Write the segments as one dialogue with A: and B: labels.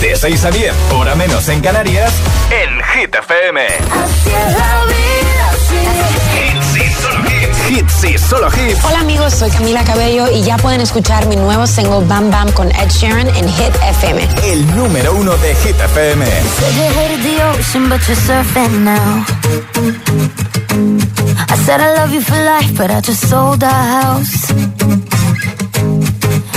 A: De 6 a 10, hora menos en Canarias, en Hit FM.
B: Así es la vida,
A: Hits y solo hits. Hits y solo hits.
C: Hola amigos, soy Camila Cabello y ya pueden escuchar mi nuevo single Bam Bam con Ed Sheeran en Hit FM.
A: El número uno de Hit FM.
B: Said you hated the ocean, but you're surfing now. I said I love you for life, but I just sold our house.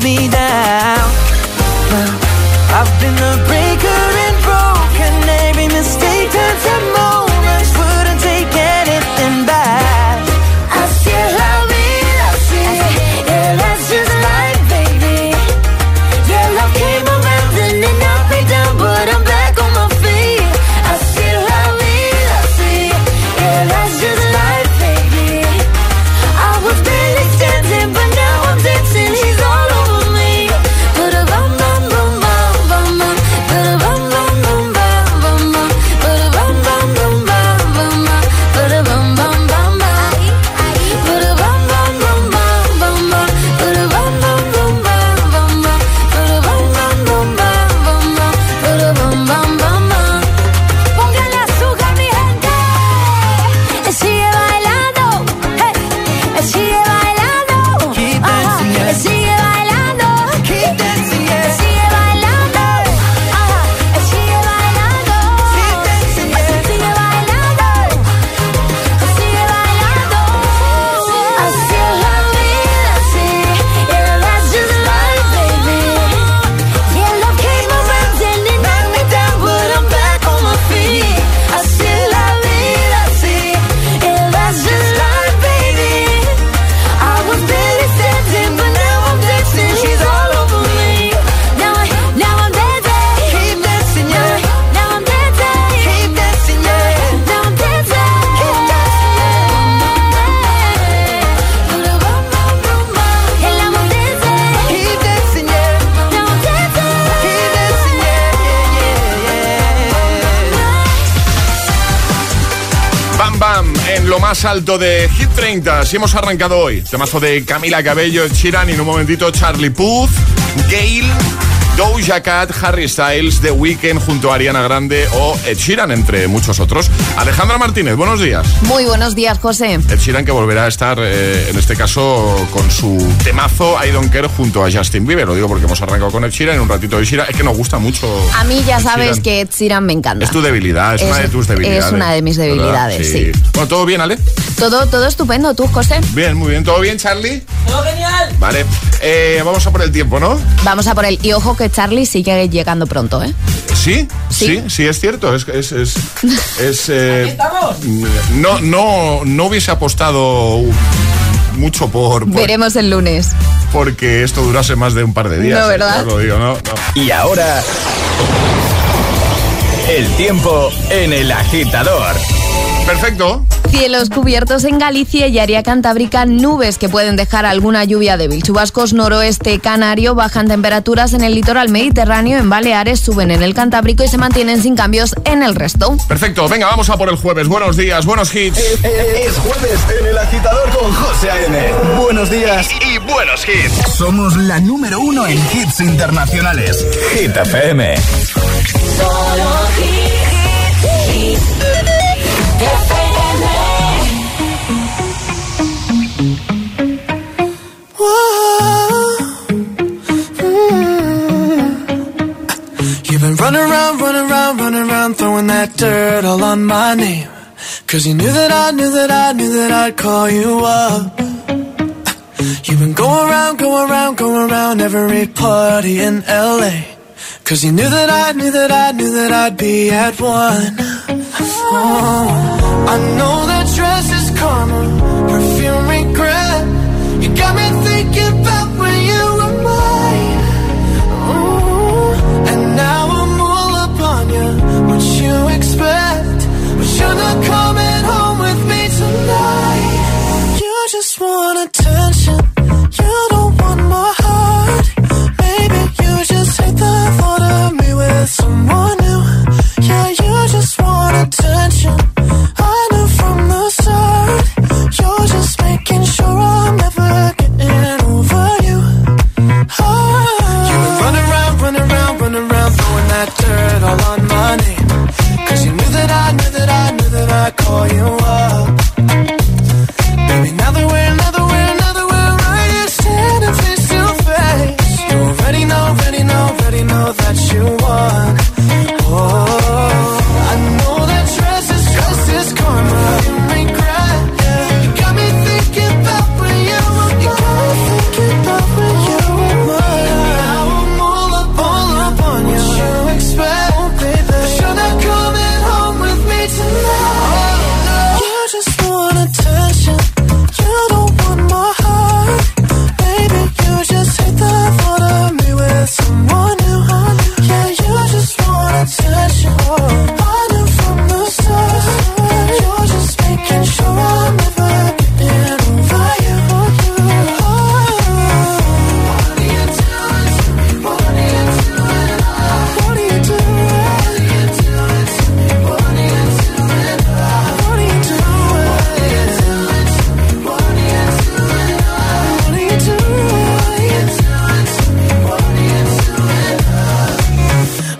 B: me down.
D: 30. Si hemos arrancado hoy. Temazo de Camila Cabello, Sheeran y en un momentito Charlie Puth, Gail, Doja Cat, Harry Styles, The Weeknd junto a Ariana Grande o Ed Sheeran, entre muchos otros. Alejandra Martínez, buenos días.
E: Muy buenos días, José.
D: Ed Sheeran que volverá a estar, eh, en este caso, con su temazo I Don't Care junto a Justin Bieber. Lo digo porque hemos arrancado con Ed Sheeran en un ratito de Sheeran. Es que nos gusta mucho.
E: A mí ya
D: Ed
E: sabes
D: Sheeran.
E: que Ed Sheeran me encanta.
D: Es tu debilidad, es, una de tus debilidades.
E: Es una de mis debilidades, sí.
D: Bueno, ¿todo bien, Ale?
E: Todo, todo estupendo, ¿tú, José?
D: Bien, muy bien. ¿Todo bien, Charlie? ¡Todo genial! Vale. Eh, vamos a por el tiempo, ¿no?
E: Vamos a por el... Y ojo que Charlie sigue llegando pronto, ¿eh?
D: ¿Sí?
E: Sí.
D: Sí, sí, es cierto. Es, es, es, es, eh, No, no, no hubiese apostado mucho por, por-
E: Veremos el lunes.
D: porque esto durase más de un par de días.
E: No, ¿verdad?
D: Lo digo, no, no.
A: Y ahora, el tiempo en el agitador.
D: Perfecto.
E: Cielos cubiertos en Galicia y área cantábrica, nubes que pueden dejar alguna lluvia débil. Chubascos noroeste canario, bajan temperaturas en el litoral mediterráneo, en Baleares, suben en el Cantábrico y se mantienen sin cambios en el resto.
D: Perfecto, venga, vamos a por el jueves. Buenos días, buenos hits.
F: Es, jueves en el agitador con José A.M. Buenos días y, buenos hits. Somos la número uno en hits internacionales. Hit FM. Solo hits.
G: Cause you knew that I knew that I knew that I'd call you up. You've been going around, going around, going around every party in LA. Cause you knew that I knew that I knew that I'd be at one. Oh, I know that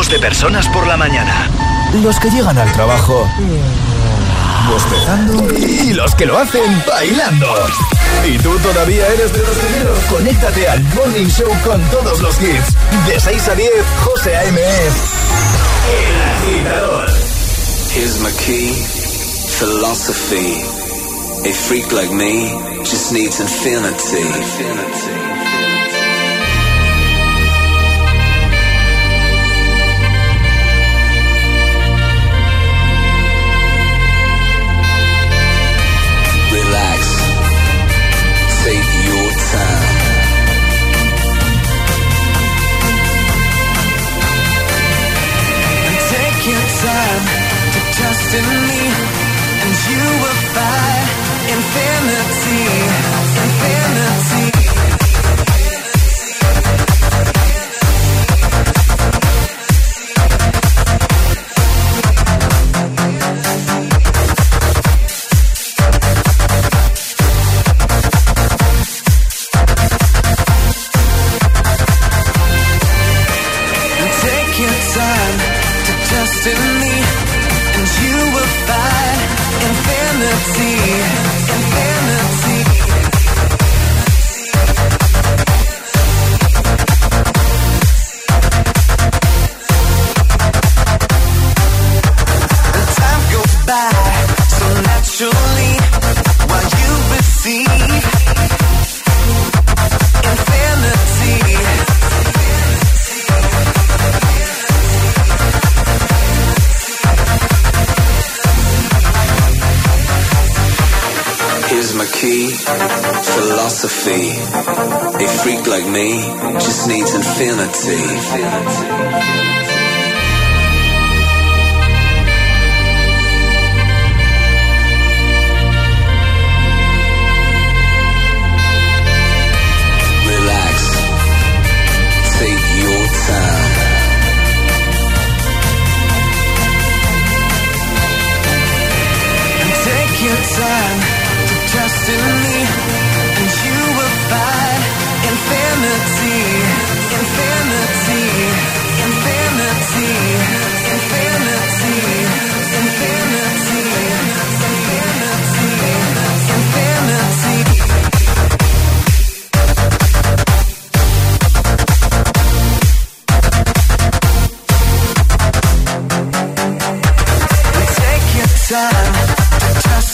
F: Tipos de personas por la mañana. Los que llegan al trabajo bostezando y los que lo hacen bailando. ¿Y tú todavía eres de los primeros? Conéctate al Morning Show con todos los hits. De 6 a 10, José A.M. El agitador.
H: Here's my key, philosophy. A freak like me just needs infinity. Relax. destiny,
G: and you will find infinity.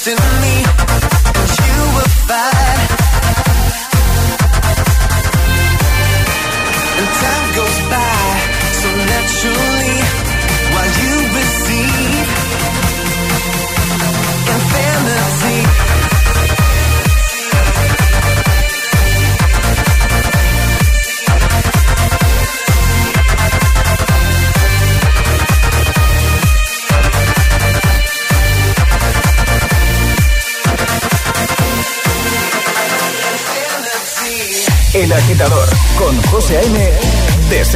I: In me,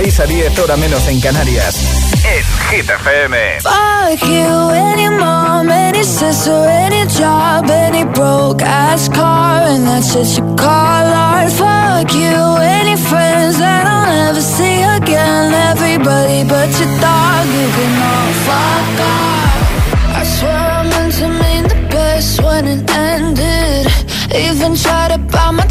F: 6 a 10 hora menos en Canarias. En Hit FM.
J: Fuck you, any mom, any sister, any job, any broke ass car, and that's what you call art. Fuck you, any friends that I'll never see again. Everybody but your dog, you can all fuck off. I swear I meant to mean the best when it ended. Even tried to bite my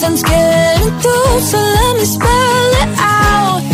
J: nothing's getting through. So let me spell it out.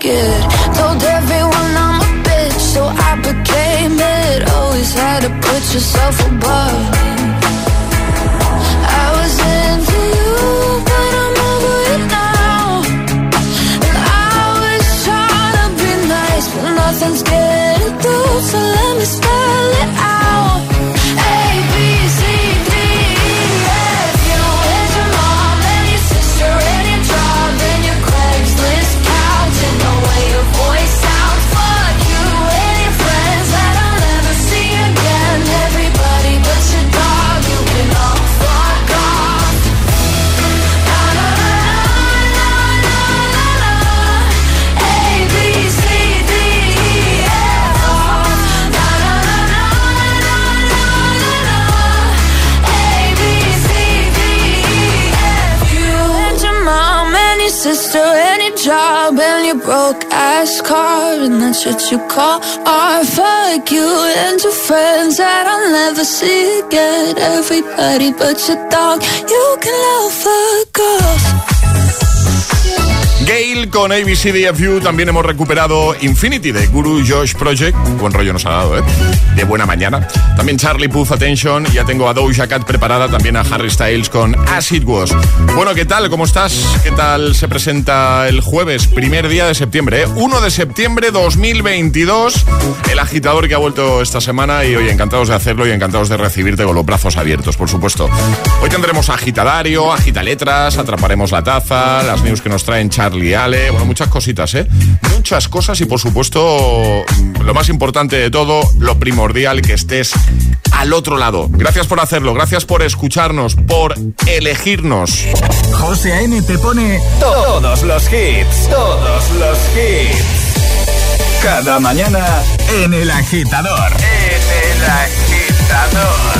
J: Take. Told everyone I'm a bitch, so I became it. Always had to put yourself above car and that's what you call art. Fuck you and your friends that I'll never see again. Everybody but your dog, you can love
D: Gail con ABCDFU también hemos recuperado Infinity de Guru Josh Project. Buen rollo nos ha dado, ¿eh? De buena mañana. También Charlie Puth Attention. Ya tengo a Doja Cat preparada. También a Harry Styles con As It Was. Bueno, ¿qué tal? ¿Cómo estás? ¿Qué tal se presenta el jueves, primer día de septiembre? ¿eh? 1 de septiembre 2022. El agitador que ha vuelto esta semana y hoy encantados de hacerlo y encantados de recibirte con los brazos abiertos, por supuesto. Hoy tendremos agitadario, agitaletras, atraparemos la taza, las news que nos traen Charlie Bueno, muchas cositas, ¿eh? muchas cosas y por supuesto, lo más importante de todo, lo primordial, que estés al otro lado. Gracias por hacerlo, gracias por escucharnos, por elegirnos.
A: José A.M. te pone todos los hits, todos los hits. Cada mañana en el agitador. En el agitador.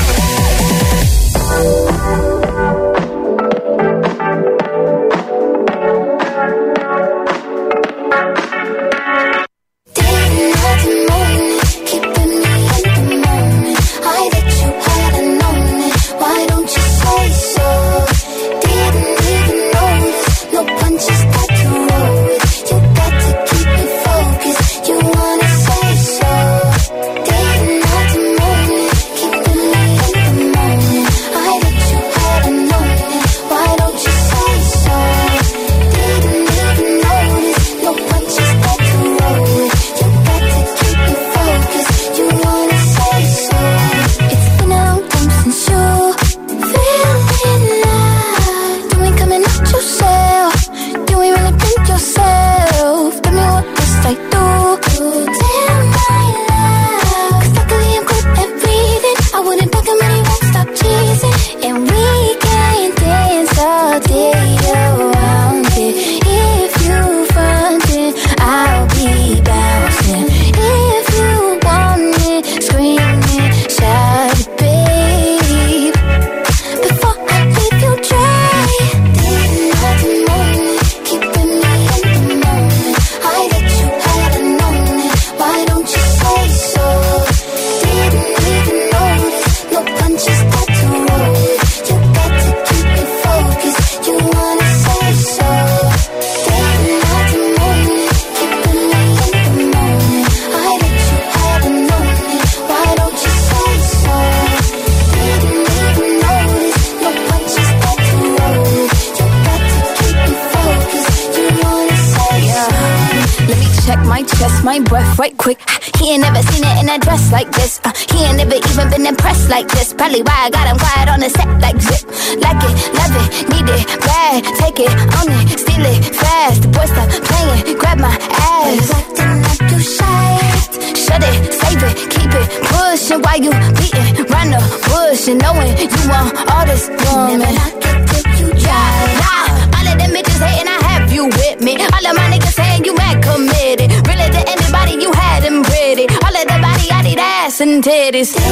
G: place.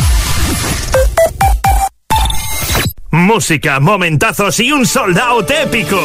K: Música, momentazos y un sold out épico.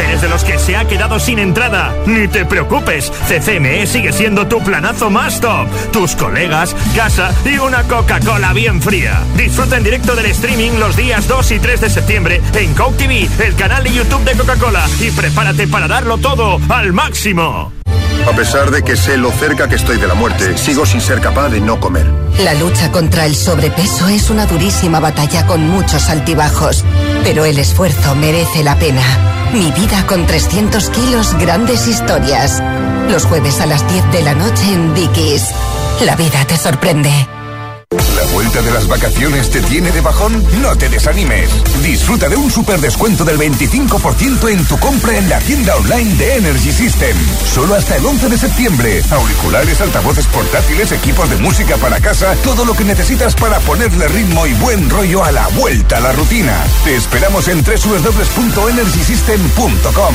K: ¿Eres de los que se ha quedado sin entrada? Ni te preocupes, CCME sigue siendo tu planazo más top. Tus colegas, casa y una Coca-Cola bien fría. Disfruta en directo del streaming los días 2 y 3 de septiembre en Coke TV, el canal de YouTube de Coca-Cola. Y prepárate para darlo todo al máximo.
L: A pesar de que sé lo cerca que estoy de la muerte, sigo sin ser capaz de no comer.
M: La lucha contra el sobrepeso es una durísima batalla con muchos altibajos, pero el esfuerzo merece la pena. Mi vida con 300 kilos, grandes historias. Los jueves a las 10 de la noche en Dickies. La vida te sorprende.
N: ¿La vuelta de las vacaciones te tiene de bajón? No te desanimes. Disfruta de un super descuento del 25% en tu compra en la tienda online de Energy System. Solo hasta el 11 de septiembre. Auriculares, altavoces portátiles, equipos de música para casa, todo lo que necesitas para ponerle ritmo y buen rollo a la vuelta a la rutina. Te esperamos en www.energysystem.com.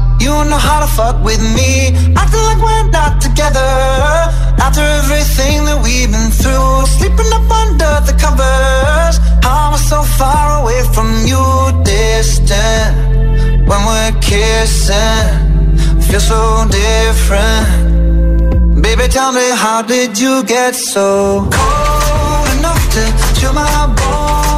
I: You know how to fuck with me. Acting like we're not together. After everything that we've been through, sleeping up under the covers. I'm so far away from you, distant. When we're kissing, feel so different. Baby, tell me, how did you get so cold enough to chill my bones?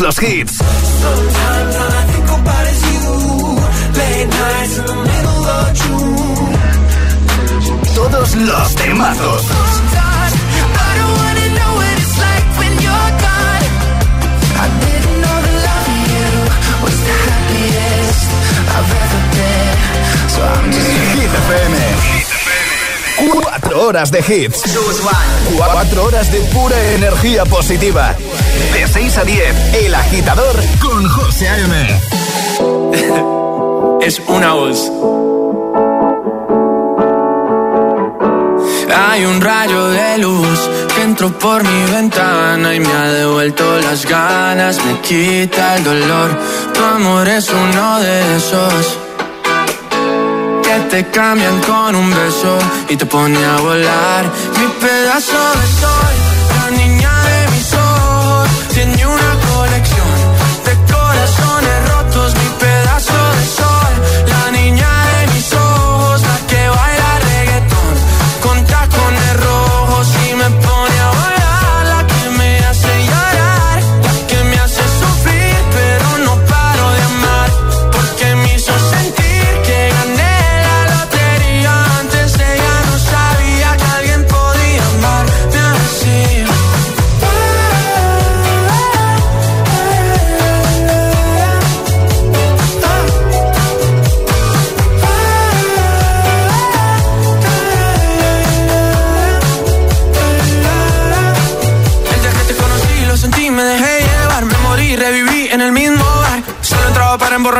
F: Los hits. Todos los temazos. Hit FM. Cuatro horas de hits. Cuatro horas de pura energía positiva. De 6 a 10, El Agitador con José A.M.
O: es una voz. Hay un rayo de luz que entró por mi ventana y me ha devuelto las ganas, me quita el dolor. Tu amor es uno de esos que te cambian con un beso y te pone a volar. Mi pedazo de sol, Sin ni una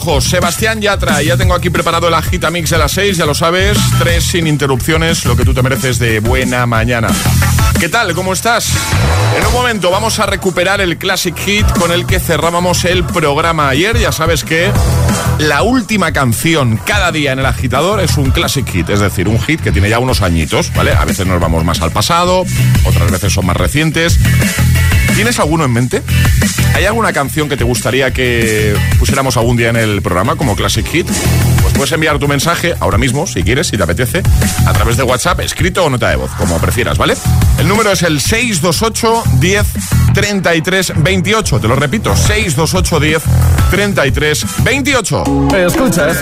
O: Rojos,
D: Sebastián Yatra. Ya tengo aquí preparado el Agitamix de las 6, ya lo sabes. Tres sin interrupciones, lo que tú te mereces de buena mañana. ¿Qué tal? ¿Cómo estás? En un momento vamos a recuperar el Classic Hit con el que cerrábamos el programa ayer. Ya sabes que la última canción cada día en el agitador es un Classic Hit, es decir, un hit que tiene ya unos añitos, ¿vale? A veces nos vamos más al pasado, otras veces son más recientes. ¿Tienes alguno en mente? ¿Hay alguna canción que te gustaría que pusiéramos algún día en el programa como Classic Hit? Pues puedes enviar tu mensaje ahora mismo, si quieres, si te apetece, a través de WhatsApp, escrito o nota de voz, como prefieras, ¿vale? El número es el 628 10 33 28. Te lo repito, 628 10 33 28.
A: Escuchas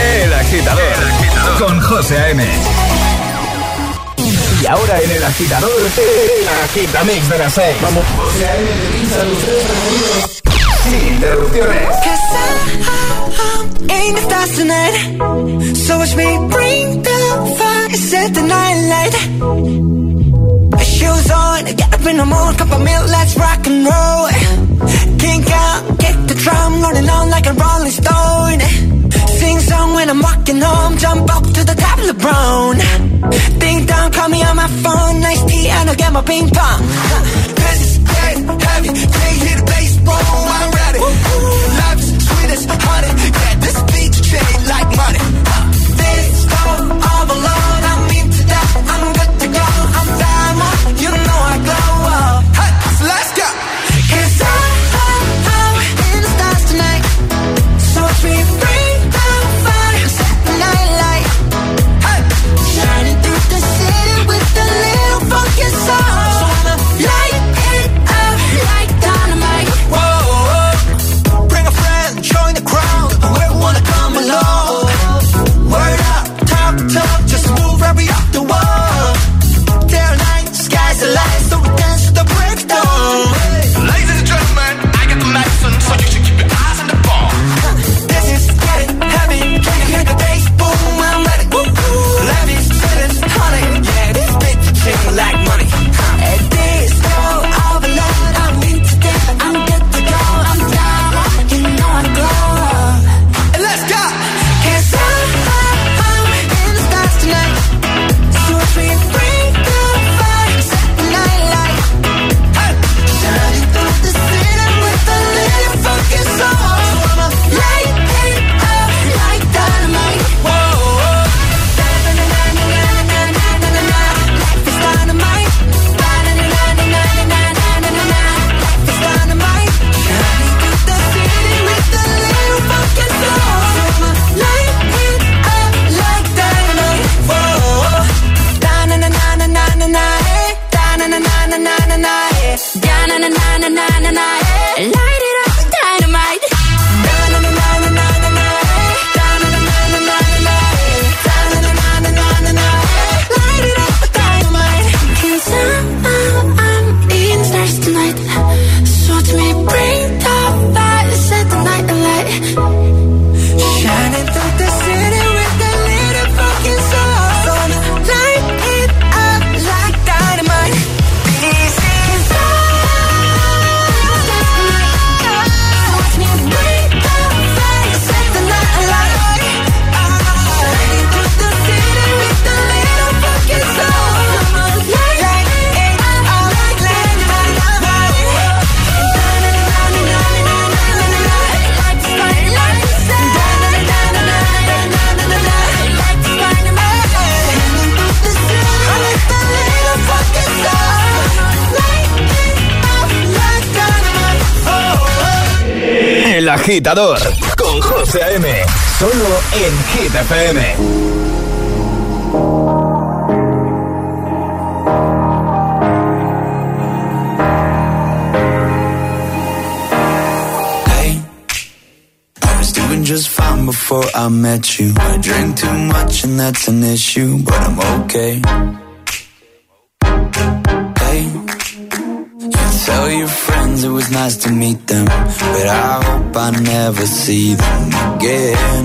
A: El Agitador con José A.M. Y ahora en el agitador, el agitamix de las 6. Vamos. Sin interrupciones.
P: So watch me bring the fire, set the night. Shoes on, get up in the morning, cup milk, let's rock and roll. Kink out, kick the drum, rolling on like a rolling stone. Sing song when I'm walking home, jump up to the top of the brown. Ding dong, call me on my phone, nice tea, and I'll get my ping pong. Cause it's getting heavy, can't hear the bass, boom,
F: agitador con José A.M. Solo en Hit FM.
I: I was doing just fine before I met you. I drink too much and that's an issue, but I'm okay. Hey, you tell your friends it was nice to meet them, but I hope I never see them again.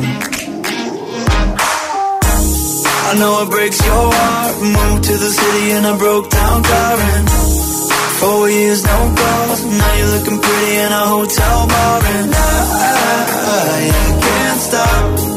I: I know it breaks your heart. Moved to the city in a broke down car and Four years, no calls. Now you're looking pretty in a hotel bar, and I, I can't stop.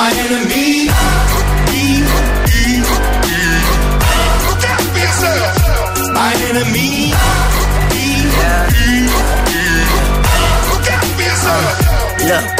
Q: My enemy. Look out for yourself. My enemy. Look out for yourself.
R: Look,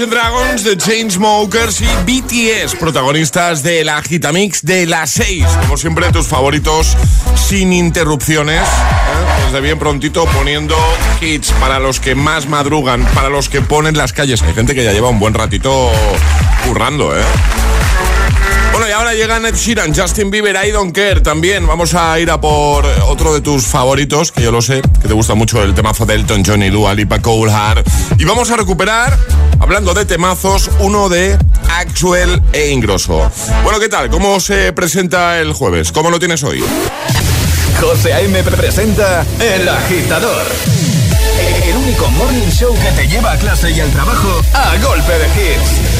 D: Imagine Dragons, The Chainsmokers y BTS, protagonistas de la Gitamix de las 6. Como siempre, tus favoritos sin interrupciones. ¿eh? Desde bien prontito poniendo hits para los que más madrugan, para los que ponen las calles. Hay gente que ya lleva un buen ratito currando, ¿eh? Ahora llegan Ed Sheeran, Justin Bieber, I Don't Care también. Vamos a ir a por otro de tus favoritos, que yo lo sé, que te gusta mucho el temazo de Elton John y Dua Lipa Cole Heart. Y vamos a recuperar, hablando de temazos, uno de Actual e Ingrosso. Bueno, ¿qué tal? ¿Cómo se presenta el jueves? ¿Cómo lo tienes hoy?
A: José A.M. presenta El Agitador. El único morning show que te lleva a clase y al trabajo a golpe de hits.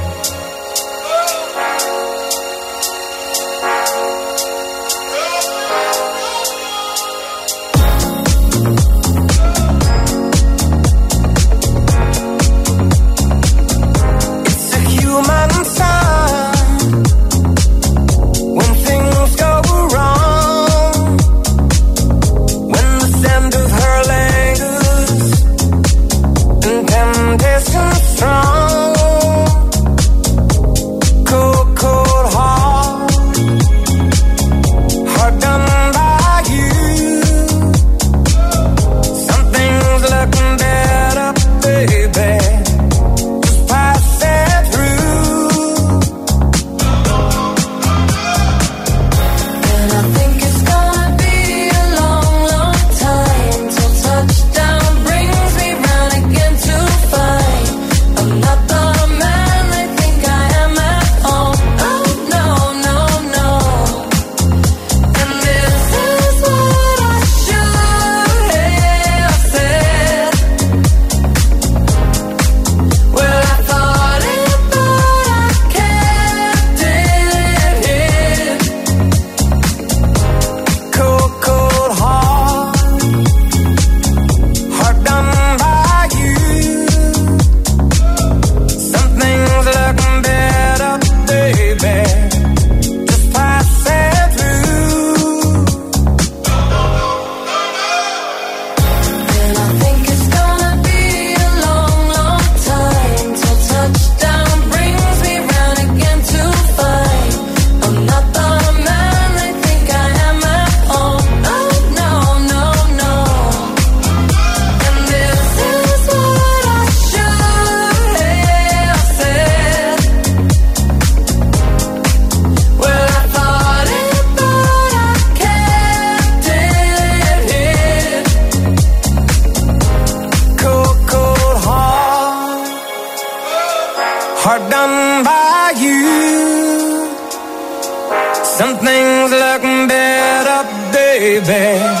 S: baby.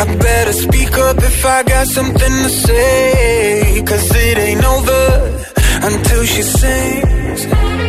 G: I better speak up if I got something to say. Cause it ain't over until she sings.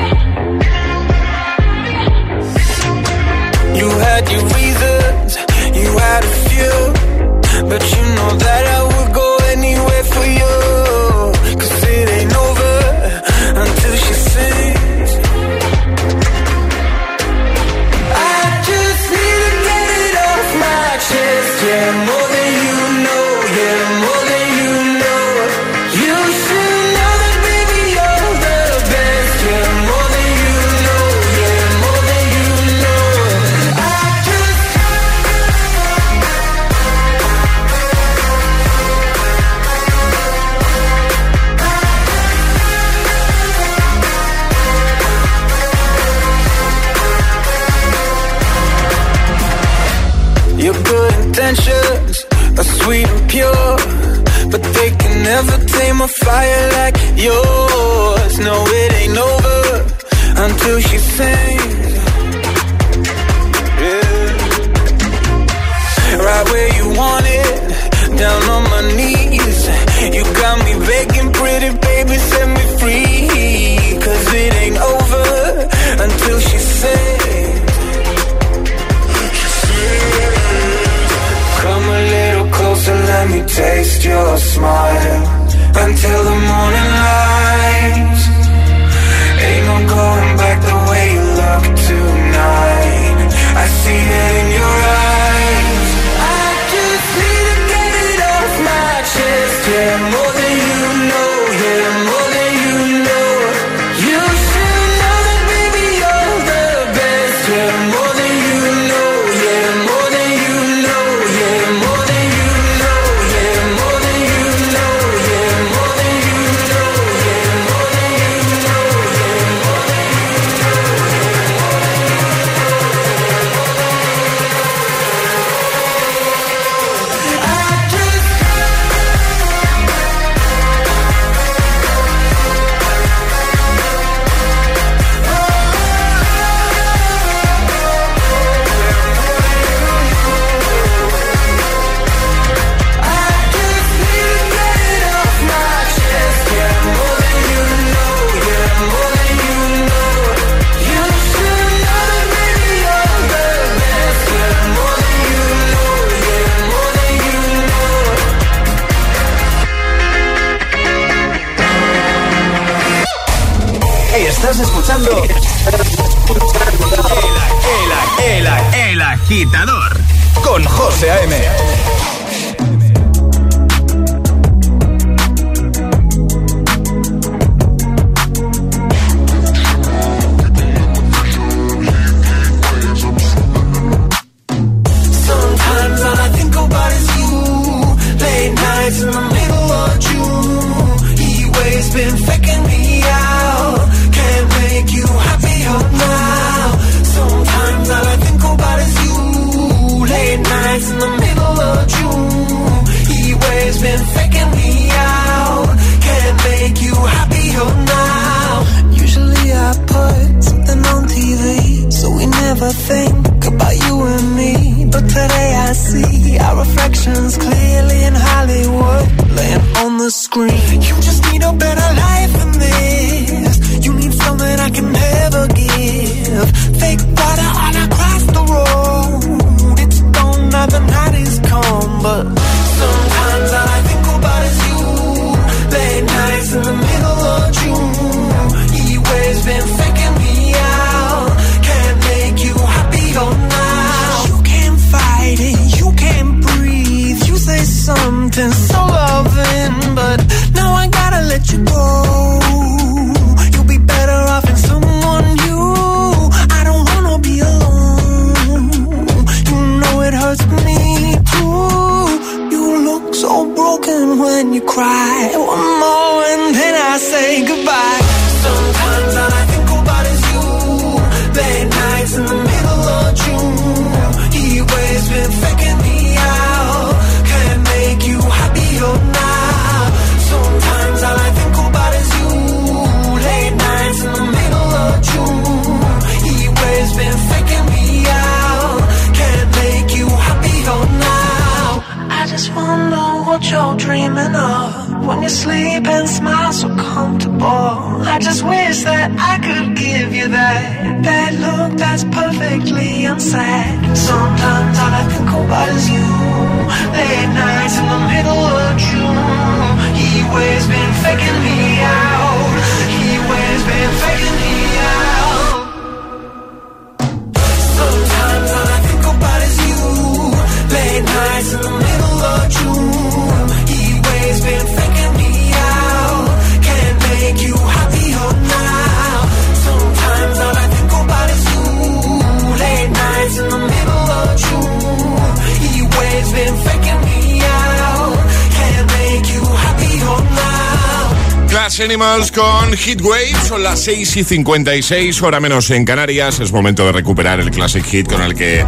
D: Glass Animals con Hit Wave. Son las 6 y 56, hora menos en Canarias. Es momento de recuperar el Classic Hit con el que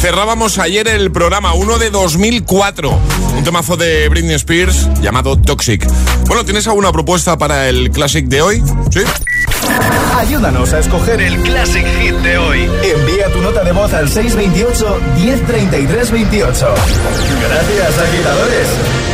D: cerrábamos ayer el programa 1 de 2004. Un temazo de Britney Spears llamado Toxic. Bueno, ¿tienes alguna propuesta para el Classic de hoy? ¿Sí?
A: Ayúdanos a escoger el Classic Hit de hoy. Envía tu nota de voz al 628 1033 28. Gracias, agitadores.